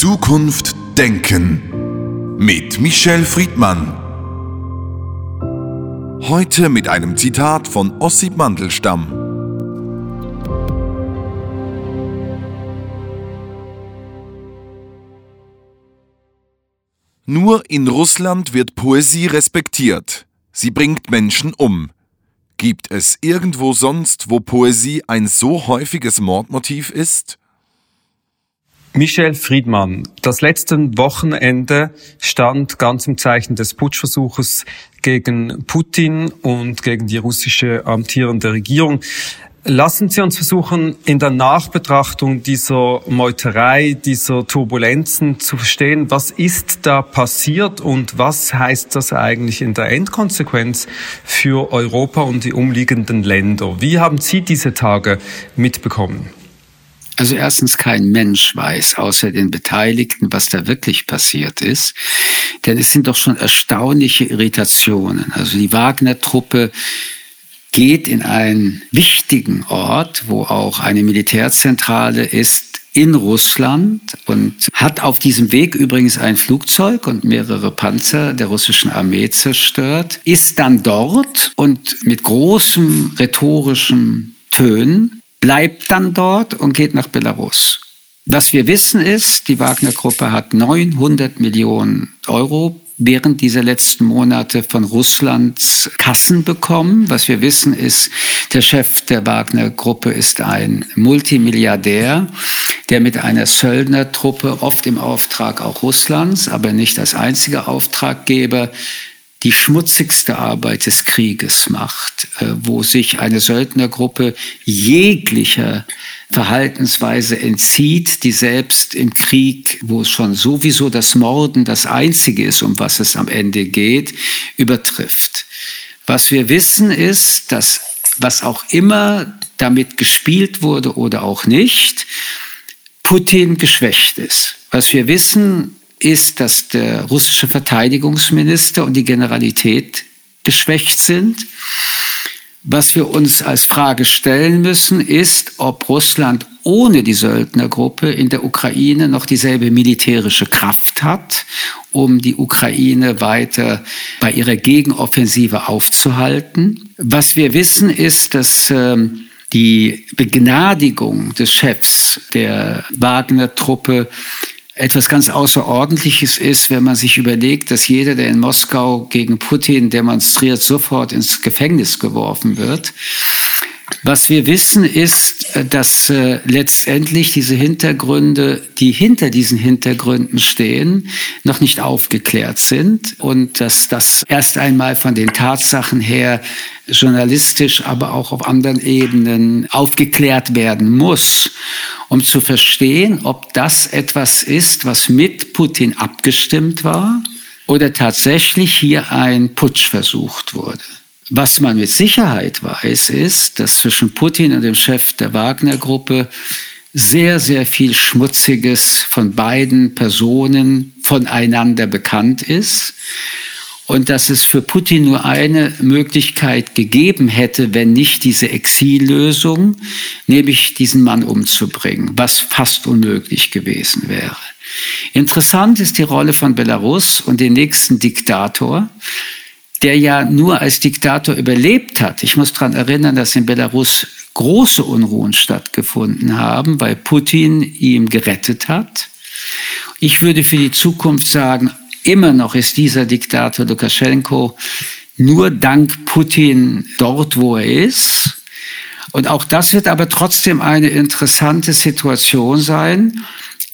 Zukunft denken mit Michel Friedmann. Heute mit einem Zitat von Ossip Mandelstam. Nur in Russland wird Poesie respektiert. Sie bringt Menschen um. Gibt es irgendwo sonst, wo Poesie ein so häufiges Mordmotiv ist? Michel Friedmann, das letzte Wochenende stand ganz im Zeichen des Putschversuches gegen Putin und gegen die russische amtierende Regierung. Lassen Sie uns versuchen, in der Nachbetrachtung dieser Meuterei, dieser Turbulenzen zu verstehen, was ist da passiert und was heißt das eigentlich in der Endkonsequenz für Europa und die umliegenden Länder? Wie haben Sie diese Tage mitbekommen? Also erstens kein Mensch weiß außer den Beteiligten, was da wirklich passiert ist. Denn es sind doch schon erstaunliche Irritationen. Also die Wagner-Truppe geht in einen wichtigen Ort, wo auch eine Militärzentrale ist, in Russland und hat auf diesem Weg übrigens ein Flugzeug und mehrere Panzer der russischen Armee zerstört, ist dann dort und mit großem rhetorischem Tönen bleibt dann dort und geht nach Belarus. Was wir wissen ist, die Wagner-Gruppe hat 900 Millionen Euro während dieser letzten Monate von Russlands Kassen bekommen. Was wir wissen ist, der Chef der Wagner-Gruppe ist ein Multimilliardär, der mit einer Söldnertruppe, oft im Auftrag auch Russlands, aber nicht als einziger Auftraggeber, die schmutzigste Arbeit des Krieges macht, äh, wo sich eine Söldnergruppe jeglicher Verhaltensweise entzieht, die selbst im Krieg, wo schon sowieso das Morden das Einzige ist, um was es am Ende geht, übertrifft. Was wir wissen ist, dass was auch immer damit gespielt wurde oder auch nicht, Putin geschwächt ist. Was wir wissen, ist, dass der russische Verteidigungsminister und die Generalität geschwächt sind. Was wir uns als Frage stellen müssen, ist, ob Russland ohne die Söldnergruppe in der Ukraine noch dieselbe militärische Kraft hat, um die Ukraine weiter bei ihrer Gegenoffensive aufzuhalten. Was wir wissen, ist, dass ähm, die Begnadigung des Chefs der Wagner-Truppe etwas ganz Außerordentliches ist, wenn man sich überlegt, dass jeder, der in Moskau gegen Putin demonstriert, sofort ins Gefängnis geworfen wird. Was wir wissen ist, dass äh, letztendlich diese Hintergründe, die hinter diesen Hintergründen stehen, noch nicht aufgeklärt sind und dass das erst einmal von den Tatsachen her journalistisch, aber auch auf anderen Ebenen aufgeklärt werden muss, um zu verstehen, ob das etwas ist, was mit Putin abgestimmt war oder tatsächlich hier ein Putsch versucht wurde. Was man mit Sicherheit weiß, ist, dass zwischen Putin und dem Chef der Wagner-Gruppe sehr, sehr viel Schmutziges von beiden Personen voneinander bekannt ist und dass es für Putin nur eine Möglichkeit gegeben hätte, wenn nicht diese Exillösung, nämlich diesen Mann umzubringen, was fast unmöglich gewesen wäre. Interessant ist die Rolle von Belarus und dem nächsten Diktator, der ja nur als Diktator überlebt hat. Ich muss daran erinnern, dass in Belarus große Unruhen stattgefunden haben, weil Putin ihn gerettet hat. Ich würde für die Zukunft sagen, Immer noch ist dieser Diktator Lukaschenko nur dank Putin dort, wo er ist. Und auch das wird aber trotzdem eine interessante Situation sein.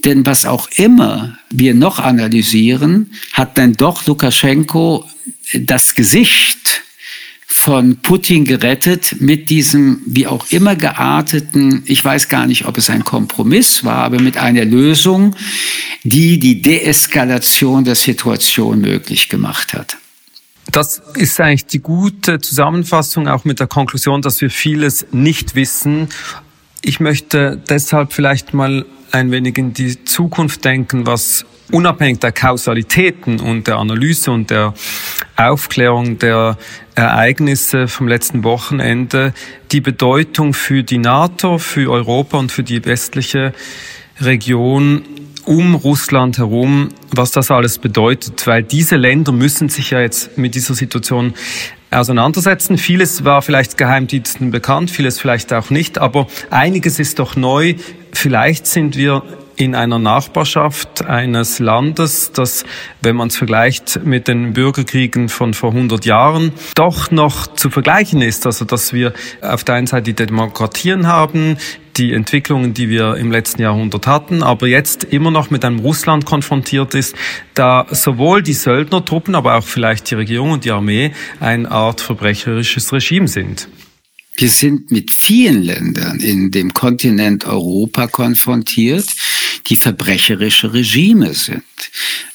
Denn was auch immer wir noch analysieren, hat dann doch Lukaschenko das Gesicht von Putin gerettet mit diesem wie auch immer gearteten, ich weiß gar nicht, ob es ein Kompromiss war, aber mit einer Lösung, die die Deeskalation der Situation möglich gemacht hat. Das ist eigentlich die gute Zusammenfassung, auch mit der Konklusion, dass wir vieles nicht wissen. Ich möchte deshalb vielleicht mal ein wenig in die Zukunft denken, was unabhängig der Kausalitäten und der Analyse und der Aufklärung der Ereignisse vom letzten Wochenende die Bedeutung für die NATO, für Europa und für die westliche Region um Russland herum, was das alles bedeutet, weil diese Länder müssen sich ja jetzt mit dieser Situation auseinandersetzen. Vieles war vielleicht Geheimdiensten bekannt, vieles vielleicht auch nicht, aber einiges ist doch neu. Vielleicht sind wir in einer Nachbarschaft eines Landes, das, wenn man es vergleicht mit den Bürgerkriegen von vor 100 Jahren, doch noch zu vergleichen ist. Also, dass wir auf der einen Seite die Demokratien haben, die Entwicklungen, die wir im letzten Jahrhundert hatten, aber jetzt immer noch mit einem Russland konfrontiert ist, da sowohl die Söldnertruppen, aber auch vielleicht die Regierung und die Armee eine Art verbrecherisches Regime sind. Wir sind mit vielen Ländern in dem Kontinent Europa konfrontiert, die verbrecherische Regime sind.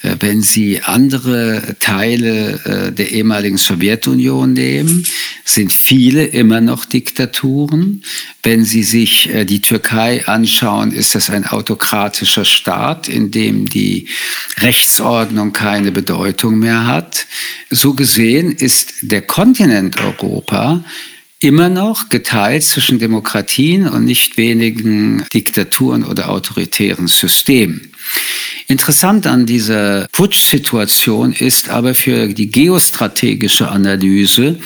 Äh, wenn Sie andere Teile äh, der ehemaligen Sowjetunion nehmen, sind viele immer noch Diktaturen. Wenn Sie sich äh, die Türkei anschauen, ist es ein autokratischer Staat, in dem die Rechtsordnung keine Bedeutung mehr hat. So gesehen ist der Kontinent Europa immer noch geteilt zwischen Demokratien und nicht wenigen Diktaturen oder autoritären Systemen. Interessant an dieser Putsch-Situation ist aber für die geostrategische Analyse,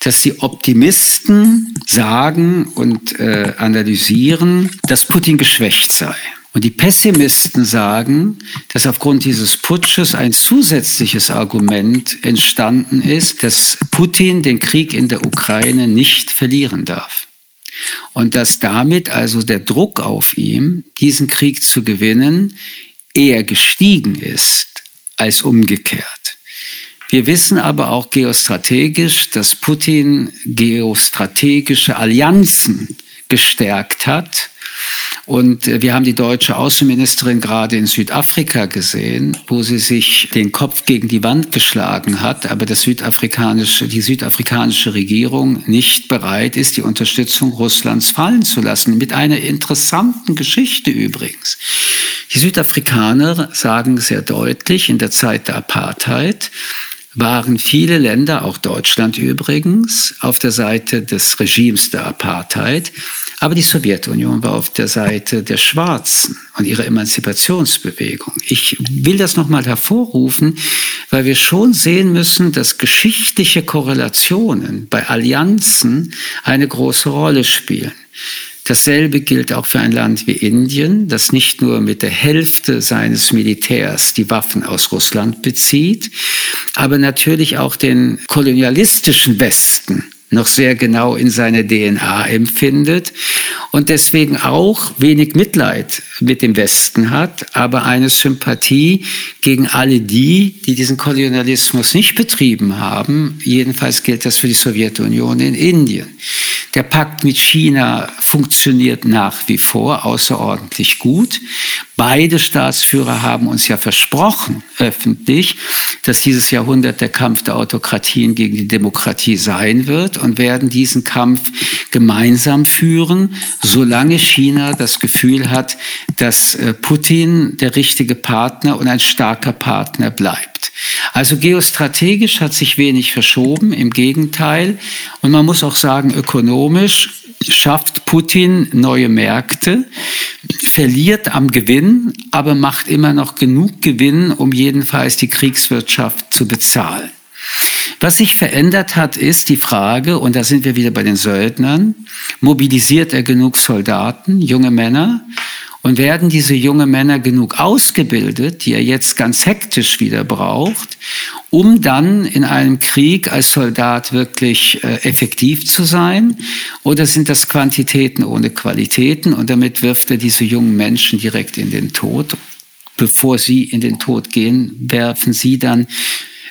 dass die Optimisten sagen und äh, analysieren, dass Putin geschwächt sei. Und die Pessimisten sagen, dass aufgrund dieses Putsches ein zusätzliches Argument entstanden ist, dass Putin den Krieg in der Ukraine nicht verlieren darf. Und dass damit also der Druck auf ihm, diesen Krieg zu gewinnen, eher gestiegen ist als umgekehrt. Wir wissen aber auch geostrategisch, dass Putin geostrategische Allianzen gestärkt hat und äh, wir haben die deutsche Außenministerin gerade in Südafrika gesehen, wo sie sich den Kopf gegen die Wand geschlagen hat, aber das südafrikanische, die südafrikanische Regierung nicht bereit ist, die Unterstützung Russlands fallen zu lassen. Mit einer interessanten Geschichte übrigens. Die Südafrikaner sagen sehr deutlich in der Zeit der Apartheid, waren viele Länder, auch Deutschland übrigens, auf der Seite des Regimes der Apartheid. Aber die Sowjetunion war auf der Seite der Schwarzen und ihrer Emanzipationsbewegung. Ich will das nochmal hervorrufen, weil wir schon sehen müssen, dass geschichtliche Korrelationen bei Allianzen eine große Rolle spielen. Dasselbe gilt auch für ein Land wie Indien, das nicht nur mit der Hälfte seines Militärs die Waffen aus Russland bezieht, aber natürlich auch den kolonialistischen Westen noch sehr genau in seine DNA empfindet und deswegen auch wenig Mitleid mit dem Westen hat, aber eine Sympathie gegen alle die, die diesen Kolonialismus nicht betrieben haben. Jedenfalls gilt das für die Sowjetunion in Indien. Der Pakt mit China funktioniert nach wie vor außerordentlich gut. Beide Staatsführer haben uns ja versprochen, öffentlich, dass dieses Jahrhundert der Kampf der Autokratien gegen die Demokratie sein wird und werden diesen Kampf gemeinsam führen, solange China das Gefühl hat, dass äh, Putin der richtige Partner und ein starker Partner bleibt. Also geostrategisch hat sich wenig verschoben, im Gegenteil. Und man muss auch sagen, ökonomisch schafft Putin neue Märkte, verliert am Gewinn, aber macht immer noch genug Gewinn, um jedenfalls die Kriegswirtschaft zu bezahlen. Was sich verändert hat, ist die Frage, und da sind wir wieder bei den Söldnern, mobilisiert er genug Soldaten, junge Männer? Und werden diese jungen Männer genug ausgebildet, die er jetzt ganz hektisch wieder braucht, um dann in einem Krieg als Soldat wirklich äh, effektiv zu sein? Oder sind das Quantitäten ohne Qualitäten? Und damit wirft er diese jungen Menschen direkt in den Tod. Bevor sie in den Tod gehen, werfen sie dann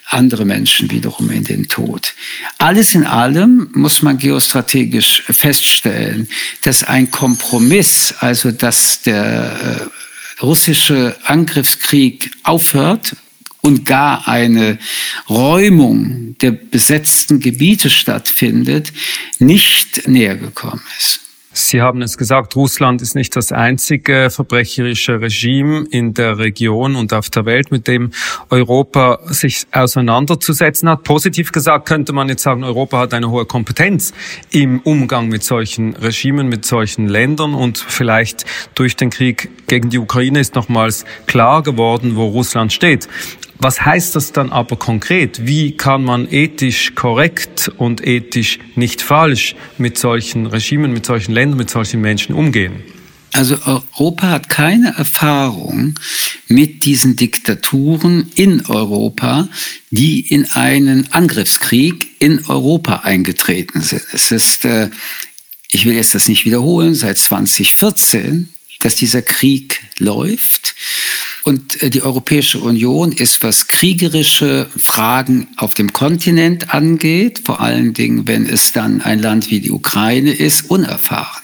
andere Menschen wiederum in den Tod. Alles in allem muss man geostrategisch feststellen, dass ein Kompromiss, also dass der äh, russische Angriffskrieg aufhört und gar eine Räumung der besetzten Gebiete stattfindet, nicht näher gekommen ist. Sie haben es gesagt, Russland ist nicht das einzige verbrecherische Regime in der Region und auf der Welt, mit dem Europa sich auseinanderzusetzen hat. Positiv gesagt könnte man jetzt sagen, Europa hat eine hohe Kompetenz im Umgang mit solchen Regimen, mit solchen Ländern und vielleicht durch den Krieg gegen die Ukraine ist nochmals klar geworden, wo Russland steht. Was heißt das dann aber konkret? Wie kann man ethisch korrekt und ethisch nicht falsch mit solchen Regimen, mit solchen Ländern, mit solchen Menschen umgehen? Also Europa hat keine Erfahrung mit diesen Diktaturen in Europa, die in einen Angriffskrieg in Europa eingetreten sind. Es ist, äh, ich will jetzt das nicht wiederholen, seit 2014, dass dieser Krieg läuft. Und äh, die Europäische Union ist, was kriegerische Fragen auf dem Kontinent angeht, vor allen Dingen, wenn es dann ein Land wie die Ukraine ist, unerfahren.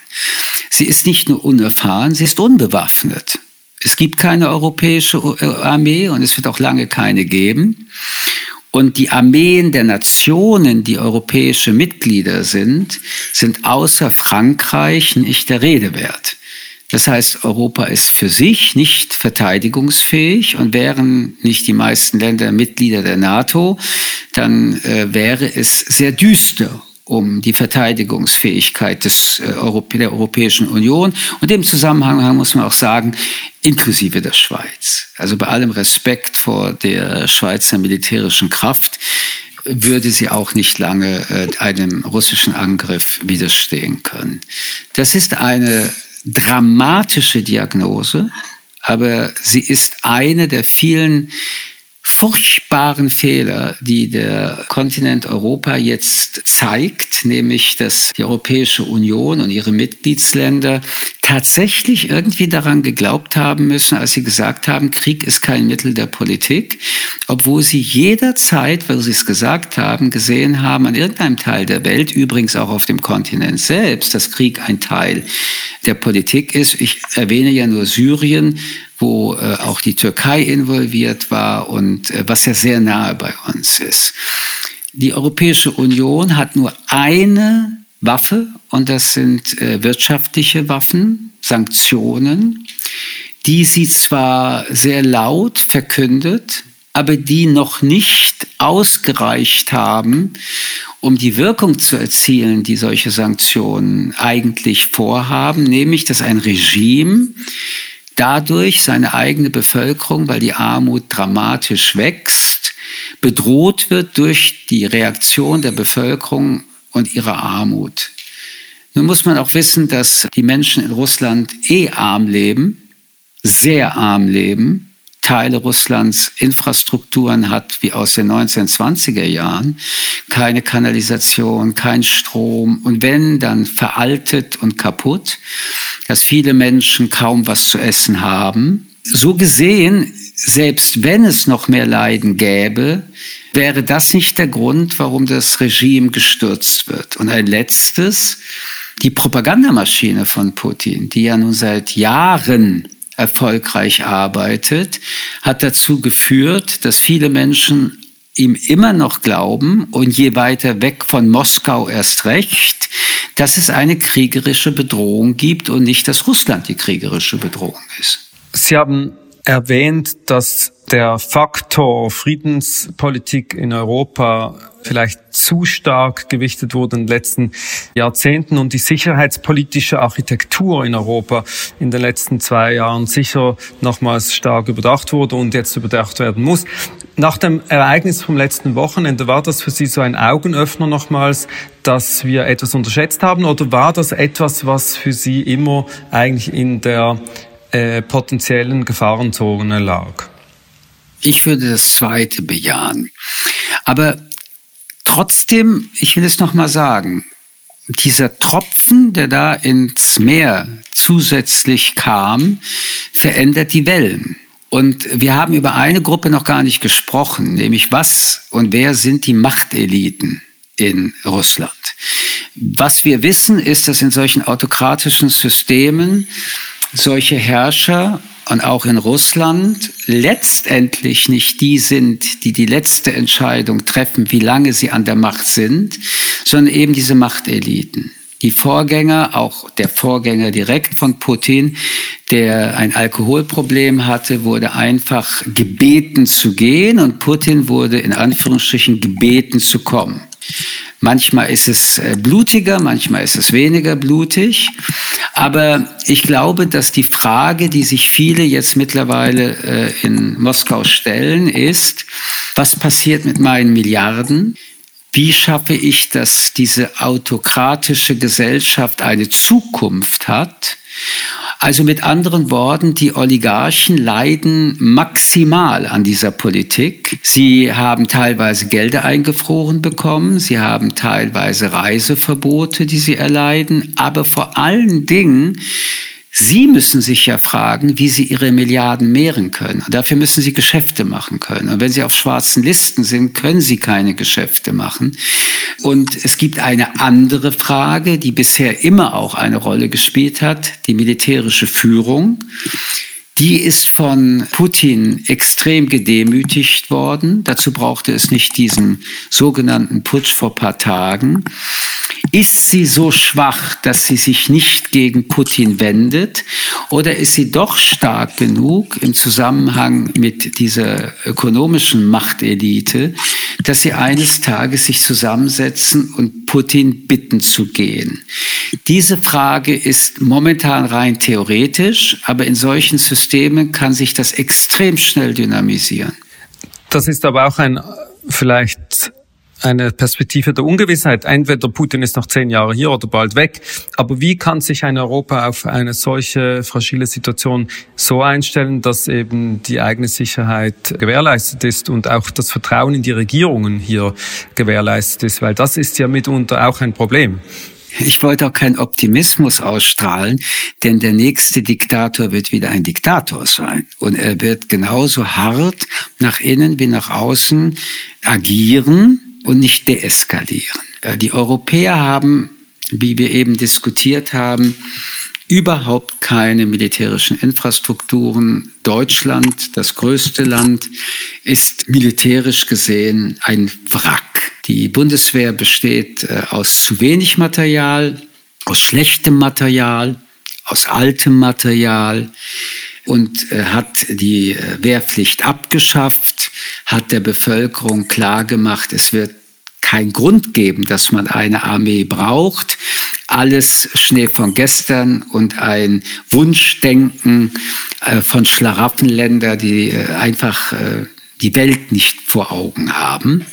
Sie ist nicht nur unerfahren, sie ist unbewaffnet. Es gibt keine europäische äh, Armee und es wird auch lange keine geben. Und die Armeen der Nationen, die europäische Mitglieder sind, sind außer Frankreich nicht der Rede wert. Das heißt, Europa ist für sich nicht verteidigungsfähig und wären nicht die meisten Länder Mitglieder der NATO, dann äh, wäre es sehr düster um die Verteidigungsfähigkeit des, äh, der Europäischen Union. Und im Zusammenhang muss man auch sagen, inklusive der Schweiz. Also bei allem Respekt vor der Schweizer militärischen Kraft würde sie auch nicht lange äh, einem russischen Angriff widerstehen können. Das ist eine dramatische Diagnose, aber sie ist eine der vielen furchtbaren Fehler, die der Kontinent Europa jetzt zeigt, nämlich dass die Europäische Union und ihre Mitgliedsländer tatsächlich irgendwie daran geglaubt haben müssen, als sie gesagt haben, Krieg ist kein Mittel der Politik, obwohl sie jederzeit, weil sie es gesagt haben, gesehen haben, an irgendeinem Teil der Welt, übrigens auch auf dem Kontinent selbst, dass Krieg ein Teil der Politik ist. Ich erwähne ja nur Syrien, wo äh, auch die Türkei involviert war und äh, was ja sehr nahe bei uns ist. Die Europäische Union hat nur eine Waffe und das sind äh, wirtschaftliche Waffen, Sanktionen, die sie zwar sehr laut verkündet, aber die noch nicht ausgereicht haben, um die Wirkung zu erzielen, die solche Sanktionen eigentlich vorhaben, nämlich dass ein Regime dadurch seine eigene Bevölkerung, weil die Armut dramatisch wächst, bedroht wird durch die Reaktion der Bevölkerung und ihrer Armut. Nun muss man auch wissen, dass die Menschen in Russland eh arm leben, sehr arm leben, Teile Russlands Infrastrukturen hat wie aus den 1920er Jahren, keine Kanalisation, kein Strom und wenn, dann veraltet und kaputt, dass viele Menschen kaum was zu essen haben. So gesehen, selbst wenn es noch mehr Leiden gäbe, wäre das nicht der Grund, warum das Regime gestürzt wird. Und ein letztes, die Propagandamaschine von Putin, die ja nun seit Jahren erfolgreich arbeitet, hat dazu geführt, dass viele Menschen ihm immer noch glauben und je weiter weg von Moskau erst recht, dass es eine kriegerische Bedrohung gibt und nicht, dass Russland die kriegerische Bedrohung ist. Sie haben erwähnt, dass der Faktor Friedenspolitik in Europa vielleicht zu stark gewichtet wurde in den letzten Jahrzehnten und die sicherheitspolitische Architektur in Europa in den letzten zwei Jahren sicher nochmals stark überdacht wurde und jetzt überdacht werden muss. Nach dem Ereignis vom letzten Wochenende war das für Sie so ein Augenöffner nochmals, dass wir etwas unterschätzt haben oder war das etwas, was für Sie immer eigentlich in der äh, potenziellen Gefahrenzone lag? Ich würde das zweite bejahen. Aber trotzdem, ich will es nochmal sagen, dieser Tropfen, der da ins Meer zusätzlich kam, verändert die Wellen. Und wir haben über eine Gruppe noch gar nicht gesprochen, nämlich was und wer sind die Machteliten in Russland. Was wir wissen, ist, dass in solchen autokratischen Systemen solche Herrscher und auch in Russland letztendlich nicht die sind, die die letzte Entscheidung treffen, wie lange sie an der Macht sind, sondern eben diese Machteliten. Die Vorgänger, auch der Vorgänger direkt von Putin, der ein Alkoholproblem hatte, wurde einfach gebeten zu gehen und Putin wurde in Anführungsstrichen gebeten zu kommen. Manchmal ist es äh, blutiger, manchmal ist es weniger blutig. Aber ich glaube, dass die Frage, die sich viele jetzt mittlerweile äh, in Moskau stellen, ist, was passiert mit meinen Milliarden? Wie schaffe ich, dass diese autokratische Gesellschaft eine Zukunft hat? Also mit anderen Worten, die Oligarchen leiden maximal an dieser Politik. Sie haben teilweise Gelder eingefroren bekommen, sie haben teilweise Reiseverbote, die sie erleiden, aber vor allen Dingen Sie müssen sich ja fragen, wie Sie Ihre Milliarden mehren können. Dafür müssen Sie Geschäfte machen können. Und wenn Sie auf schwarzen Listen sind, können Sie keine Geschäfte machen. Und es gibt eine andere Frage, die bisher immer auch eine Rolle gespielt hat, die militärische Führung. Die ist von Putin extrem gedemütigt worden. Dazu brauchte es nicht diesen sogenannten Putsch vor paar Tagen. Ist sie so schwach, dass sie sich nicht gegen Putin wendet? Oder ist sie doch stark genug im Zusammenhang mit dieser ökonomischen Machtelite, dass sie eines Tages sich zusammensetzen und Putin bitten zu gehen? Diese Frage ist momentan rein theoretisch, aber in solchen Systemen kann sich das extrem schnell dynamisieren. Das ist aber auch ein vielleicht eine Perspektive der Ungewissheit. Entweder Putin ist noch zehn Jahre hier oder bald weg. Aber wie kann sich ein Europa auf eine solche fragile Situation so einstellen, dass eben die eigene Sicherheit gewährleistet ist und auch das Vertrauen in die Regierungen hier gewährleistet ist? Weil das ist ja mitunter auch ein Problem. Ich wollte auch keinen Optimismus ausstrahlen, denn der nächste Diktator wird wieder ein Diktator sein. Und er wird genauso hart nach innen wie nach außen agieren und nicht deeskalieren. Äh, die Europäer haben, wie wir eben diskutiert haben, überhaupt keine militärischen Infrastrukturen. Deutschland, das größte Land, ist militärisch gesehen ein Wrack. Die Bundeswehr besteht äh, aus zu wenig Material, aus schlechtem Material, aus altem Material und äh, hat die Wehrpflicht abgeschafft, hat der Bevölkerung klargemacht, es wird keinen Grund geben, dass man eine Armee braucht. Alles Schnee von gestern und ein Wunschdenken äh, von Schlaraffenländer, die äh, einfach äh, die Welt nicht vor Augen haben.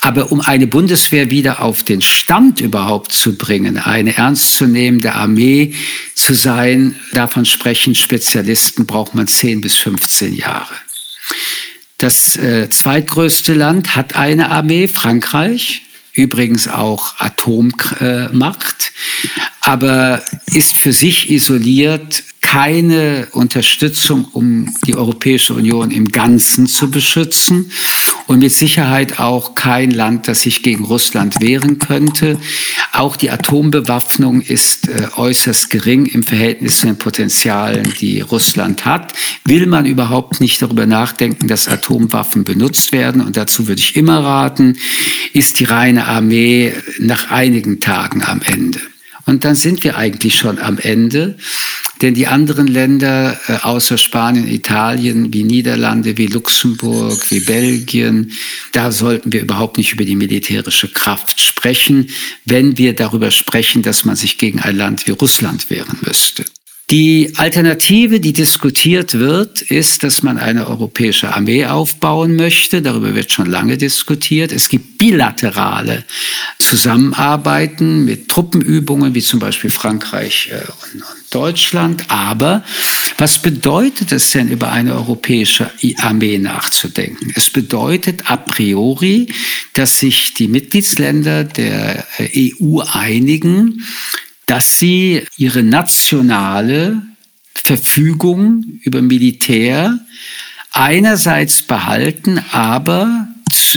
Aber um eine Bundeswehr wieder auf den Stand überhaupt zu bringen, eine ernstzunehmende Armee zu sein, davon sprechen Spezialisten, braucht man 10 bis 15 Jahre. Das äh, zweitgrößte Land hat eine Armee, Frankreich, übrigens auch Atommacht, aber ist für sich isoliert keine Unterstützung, um die Europäische Union im Ganzen zu beschützen und mit Sicherheit auch kein Land, das sich gegen Russland wehren könnte. Auch die Atombewaffnung ist äh, äußerst gering im Verhältnis zu den Potenzialen, die Russland hat. Will man überhaupt nicht darüber nachdenken, dass Atomwaffen benutzt werden, und dazu würde ich immer raten, ist die reine Armee nach einigen Tagen am Ende. Und dann sind wir eigentlich schon am Ende. Denn die anderen Länder äh, außer Spanien, Italien, wie Niederlande, wie Luxemburg, wie Belgien, da sollten wir überhaupt nicht über die militärische Kraft sprechen, wenn wir darüber sprechen, dass man sich gegen ein Land wie Russland wehren müsste. Die Alternative, die diskutiert wird, ist, dass man eine europäische Armee aufbauen möchte. Darüber wird schon lange diskutiert. Es gibt bilaterale Zusammenarbeiten mit Truppenübungen, wie zum Beispiel Frankreich äh, und Deutschland. Aber was bedeutet es denn, über eine europäische Armee nachzudenken? Es bedeutet a priori, dass sich die Mitgliedsländer der äh, EU einigen, dass sie ihre nationale Verfügung über Militär einerseits behalten, aber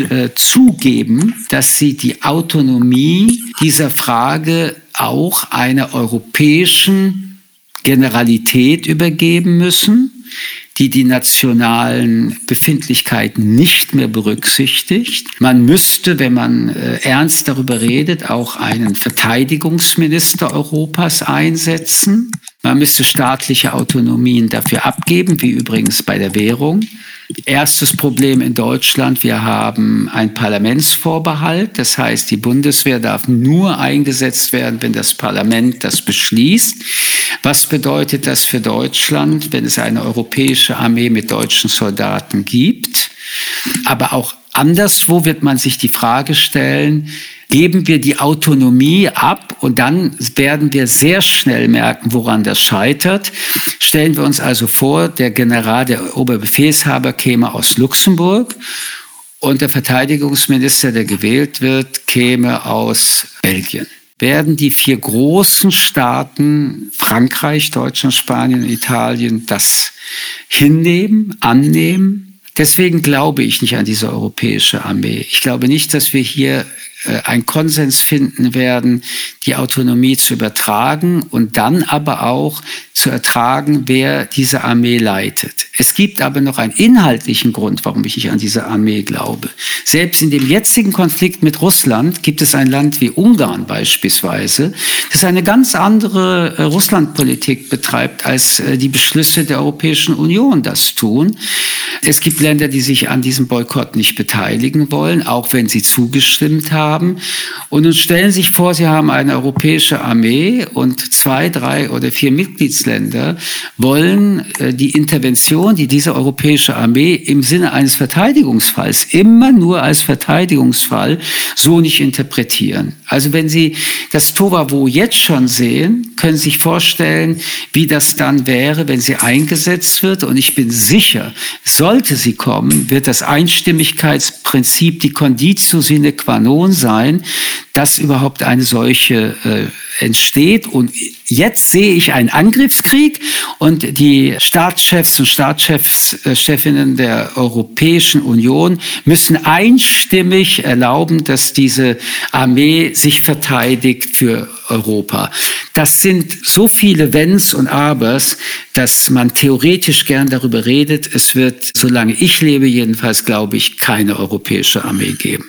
äh, zugeben, dass sie die Autonomie dieser Frage auch einer europäischen Generalität übergeben müssen die die nationalen Befindlichkeiten nicht mehr berücksichtigt. Man müsste, wenn man äh, ernst darüber redet, auch einen Verteidigungsminister Europas einsetzen. Man müsste staatliche Autonomien dafür abgeben, wie übrigens bei der Währung. Erstes Problem in Deutschland, wir haben ein Parlamentsvorbehalt. Das heißt, die Bundeswehr darf nur eingesetzt werden, wenn das Parlament das beschließt. Was bedeutet das für Deutschland, wenn es eine europäische Armee mit deutschen Soldaten gibt? Aber auch anderswo wird man sich die Frage stellen, geben wir die Autonomie ab und dann werden wir sehr schnell merken, woran das scheitert. Stellen wir uns also vor, der General, der Oberbefehlshaber käme aus Luxemburg und der Verteidigungsminister, der gewählt wird, käme aus Belgien. Werden die vier großen Staaten, Frankreich, Deutschland, Spanien, Italien, das hinnehmen, annehmen? Deswegen glaube ich nicht an diese europäische Armee. Ich glaube nicht, dass wir hier einen Konsens finden werden, die Autonomie zu übertragen und dann aber auch zu ertragen, wer diese Armee leitet. Es gibt aber noch einen inhaltlichen Grund, warum ich nicht an diese Armee glaube. Selbst in dem jetzigen Konflikt mit Russland gibt es ein Land wie Ungarn beispielsweise, das eine ganz andere äh, Russlandpolitik betreibt, als äh, die Beschlüsse der Europäischen Union das tun. Es gibt Länder, die sich an diesem Boykott nicht beteiligen wollen, auch wenn sie zugestimmt haben. Und nun stellen Sie sich vor, Sie haben eine europäische Armee und zwei, drei oder vier Mitgliedsländer wollen äh, die Intervention, die diese europäische Armee im Sinne eines Verteidigungsfalls immer nur als Verteidigungsfall so nicht interpretieren. Also wenn Sie das Tovavo jetzt schon sehen, können Sie sich vorstellen, wie das dann wäre, wenn sie eingesetzt wird. Und ich bin sicher, sollte sie kommen, wird das Einstimmigkeitsprinzip die Conditio sine qua non sein, dass überhaupt eine solche äh, entsteht. Und jetzt sehe ich einen Angriffskrieg und die Staatschefs und Staatschefs-Chefinnen äh, der Europäischen Union müssen einstimmig erlauben, dass diese Armee sich verteidigt für Europa. Das sind so viele Wenns und Abers, dass man theoretisch gern darüber redet. Es wird, solange ich lebe jedenfalls, glaube ich, keine europäische Armee geben.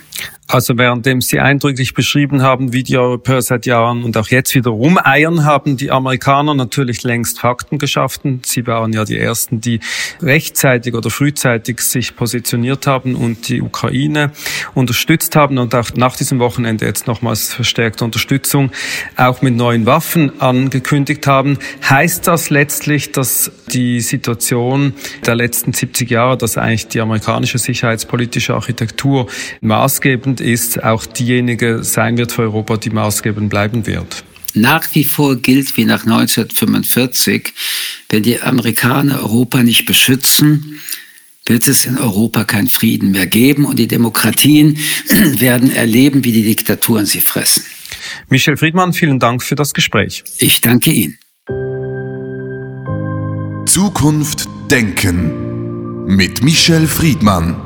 Also währenddem Sie eindrücklich beschrieben haben, wie die Europäer seit Jahren und auch jetzt wieder rumeiern, haben die Amerikaner natürlich längst Fakten geschaffen. Sie waren ja die Ersten, die rechtzeitig oder frühzeitig sich positioniert haben und die Ukraine unterstützt haben und auch nach diesem Wochenende jetzt nochmals verstärkte Unterstützung auch mit neuen Waffen angekündigt haben. Heißt das letztlich, dass die Situation der letzten 70 Jahre, dass eigentlich die amerikanische sicherheitspolitische Architektur maßgebend maßgebend ist, auch diejenige sein wird für Europa, die maßgebend bleiben wird. Nach wie vor gilt wie nach 1945, wenn die Amerikaner Europa nicht beschützen, wird es in Europa keinen Frieden mehr geben und die Demokratien werden erleben, wie die Diktaturen sie fressen. Michel Friedmann, vielen Dank für das Gespräch. Ich danke Ihnen. Zukunft Denken mit Michel Friedmann.